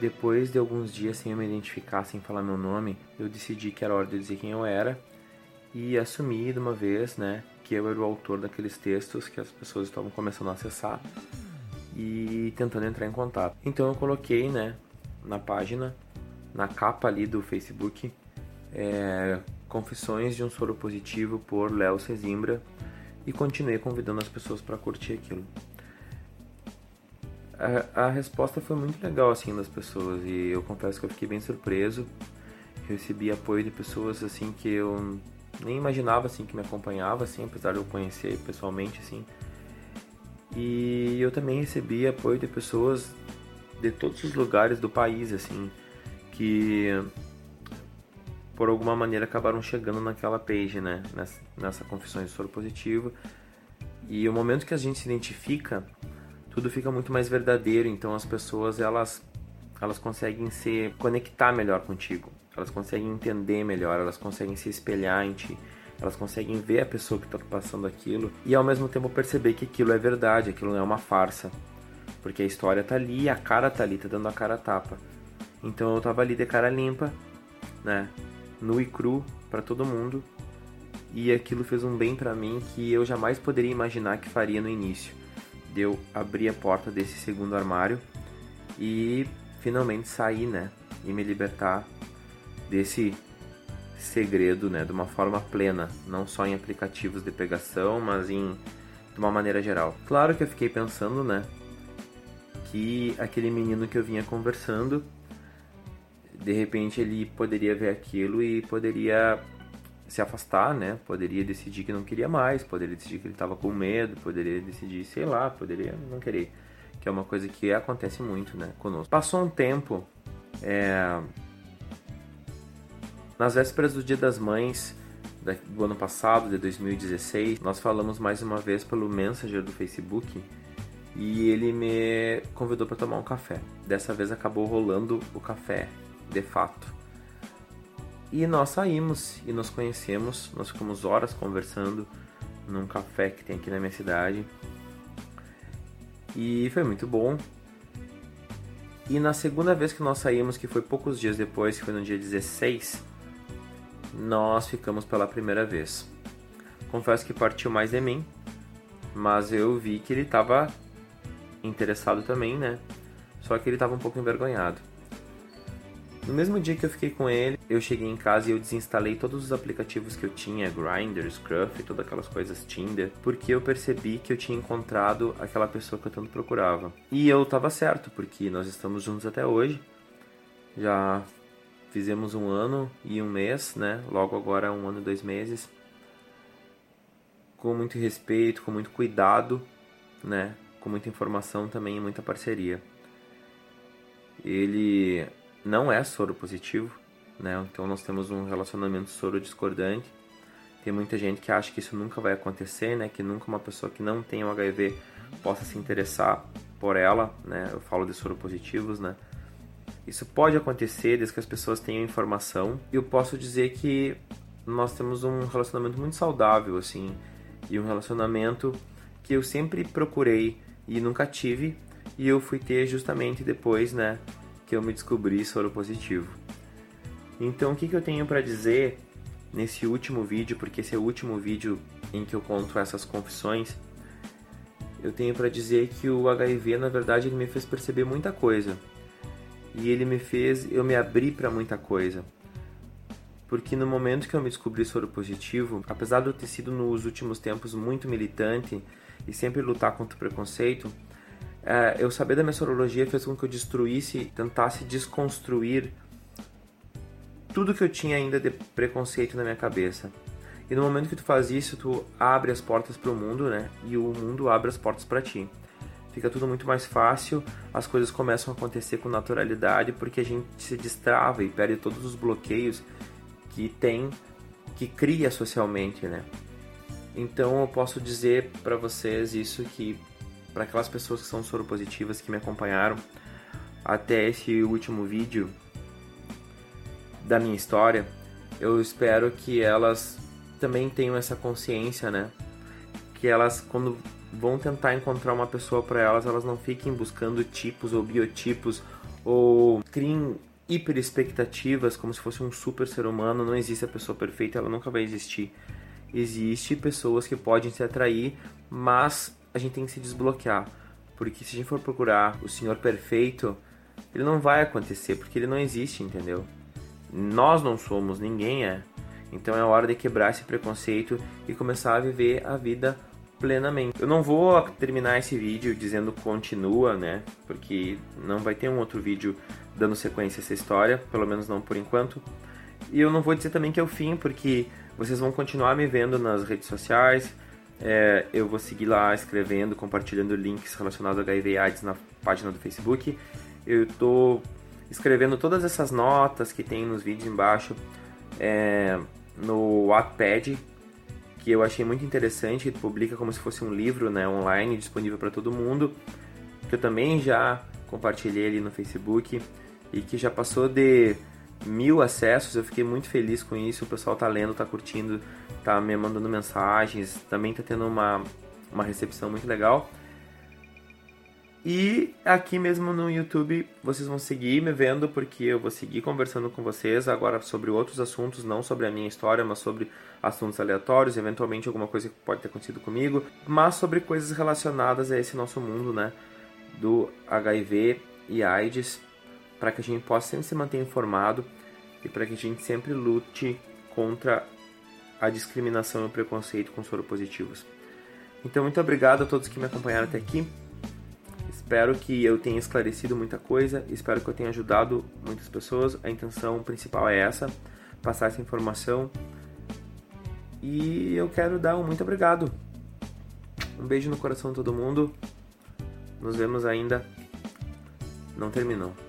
Depois de alguns dias sem eu me identificar, sem falar meu nome, eu decidi que era hora de dizer quem eu era e assumi de uma vez, né, que eu era o autor daqueles textos que as pessoas estavam começando a acessar e tentando entrar em contato. Então eu coloquei, né, na página, na capa ali do Facebook, é, Confissões de um Soro Positivo por Léo Cezimbra e continuei convidando as pessoas para curtir aquilo. A, a, resposta foi muito legal assim das pessoas e eu confesso que eu fiquei bem surpreso. Recebi apoio de pessoas assim que eu nem imaginava assim que me acompanhava assim, apesar de eu conhecer pessoalmente assim. E eu também recebi apoio de pessoas de todos os lugares do país assim, que por alguma maneira acabaram chegando naquela page, né? Nessa, nessa confissão de soro positivo. E o momento que a gente se identifica, tudo fica muito mais verdadeiro. Então as pessoas elas elas conseguem se conectar melhor contigo. Elas conseguem entender melhor, elas conseguem se espelhar em ti. Elas conseguem ver a pessoa que está passando aquilo e ao mesmo tempo perceber que aquilo é verdade, aquilo não é uma farsa. Porque a história tá ali, a cara tá ali, tá dando a cara a tapa. Então eu tava ali de cara limpa, né? Nu e cru para todo mundo. E aquilo fez um bem para mim que eu jamais poderia imaginar que faria no início. Deu abrir a porta desse segundo armário e finalmente sair, né? E me libertar desse segredo, né? De uma forma plena, não só em aplicativos de pegação, mas em de uma maneira geral. Claro que eu fiquei pensando, né? Que aquele menino que eu vinha conversando de repente ele poderia ver aquilo e poderia se afastar, né? Poderia decidir que não queria mais, poderia decidir que ele estava com medo, poderia decidir, sei lá, poderia não querer. Que é uma coisa que acontece muito, né, conosco. Passou um tempo, é... nas vésperas do Dia das Mães do ano passado, de 2016, nós falamos mais uma vez pelo Messenger do Facebook e ele me convidou para tomar um café. Dessa vez acabou rolando o café de fato. E nós saímos e nos conhecemos, nós ficamos horas conversando num café que tem aqui na minha cidade. E foi muito bom. E na segunda vez que nós saímos, que foi poucos dias depois, que foi no dia 16, nós ficamos pela primeira vez. Confesso que partiu mais de mim, mas eu vi que ele estava interessado também, né? Só que ele estava um pouco envergonhado. No mesmo dia que eu fiquei com ele, eu cheguei em casa e eu desinstalei todos os aplicativos que eu tinha, Grindr, Scruff, todas aquelas coisas Tinder, porque eu percebi que eu tinha encontrado aquela pessoa que eu tanto procurava. E eu tava certo, porque nós estamos juntos até hoje. Já fizemos um ano e um mês, né? Logo agora um ano e dois meses. Com muito respeito, com muito cuidado, né? Com muita informação também e muita parceria. Ele não é soro positivo, né? Então nós temos um relacionamento soro discordante. Tem muita gente que acha que isso nunca vai acontecer, né? Que nunca uma pessoa que não tem o HIV possa se interessar por ela, né? Eu falo de soro positivos, né? Isso pode acontecer desde que as pessoas tenham informação. E eu posso dizer que nós temos um relacionamento muito saudável, assim, e um relacionamento que eu sempre procurei e nunca tive, e eu fui ter justamente depois, né, que eu me descobri soro positivo. Então, o que, que eu tenho para dizer nesse último vídeo, porque esse é o último vídeo em que eu conto essas confissões, eu tenho para dizer que o HIV, na verdade, ele me fez perceber muita coisa. E ele me fez eu me abrir para muita coisa. Porque no momento que eu me descobri soro positivo, apesar de eu ter sido nos últimos tempos muito militante e sempre lutar contra o preconceito, é, eu saber da minha sorologia fez com que eu destruísse, tentasse desconstruir tudo que eu tinha ainda de preconceito na minha cabeça. E no momento que tu faz isso, tu abre as portas para o mundo, né? E o mundo abre as portas para ti. Fica tudo muito mais fácil, as coisas começam a acontecer com naturalidade porque a gente se destrava e perde todos os bloqueios que tem, que cria socialmente, né? Então eu posso dizer para vocês isso que para aquelas pessoas que são soropositivas que me acompanharam até esse último vídeo da minha história, eu espero que elas também tenham essa consciência, né? que elas quando vão tentar encontrar uma pessoa para elas, elas não fiquem buscando tipos ou biotipos ou criem hiper expectativas como se fosse um super ser humano. Não existe a pessoa perfeita, ela nunca vai existir. Existe pessoas que podem se atrair, mas a gente tem que se desbloquear, porque se a gente for procurar o senhor perfeito, ele não vai acontecer, porque ele não existe, entendeu? Nós não somos, ninguém é. Então é hora de quebrar esse preconceito e começar a viver a vida plenamente. Eu não vou terminar esse vídeo dizendo continua, né? Porque não vai ter um outro vídeo dando sequência a essa história, pelo menos não por enquanto. E eu não vou dizer também que é o fim, porque vocês vão continuar me vendo nas redes sociais. É, eu vou seguir lá escrevendo, compartilhando links relacionados ao HIV AIDS na página do Facebook. Eu estou escrevendo todas essas notas que tem nos vídeos embaixo é, no Wattpad, que eu achei muito interessante, publica como se fosse um livro né, online, disponível para todo mundo, que eu também já compartilhei ali no Facebook e que já passou de mil acessos, eu fiquei muito feliz com isso, o pessoal tá lendo, tá curtindo, tá me mandando mensagens, também tá tendo uma, uma recepção muito legal. E aqui mesmo no YouTube vocês vão seguir me vendo porque eu vou seguir conversando com vocês agora sobre outros assuntos, não sobre a minha história, mas sobre assuntos aleatórios, eventualmente alguma coisa que pode ter acontecido comigo, mas sobre coisas relacionadas a esse nosso mundo, né, do HIV e AIDS, para que a gente possa sempre se manter informado e para que a gente sempre lute contra a discriminação e o preconceito com soropositivos. Então, muito obrigado a todos que me acompanharam até aqui. Espero que eu tenha esclarecido muita coisa, espero que eu tenha ajudado muitas pessoas. A intenção principal é essa, passar essa informação. E eu quero dar um muito obrigado. Um beijo no coração de todo mundo. Nos vemos ainda. Não terminou.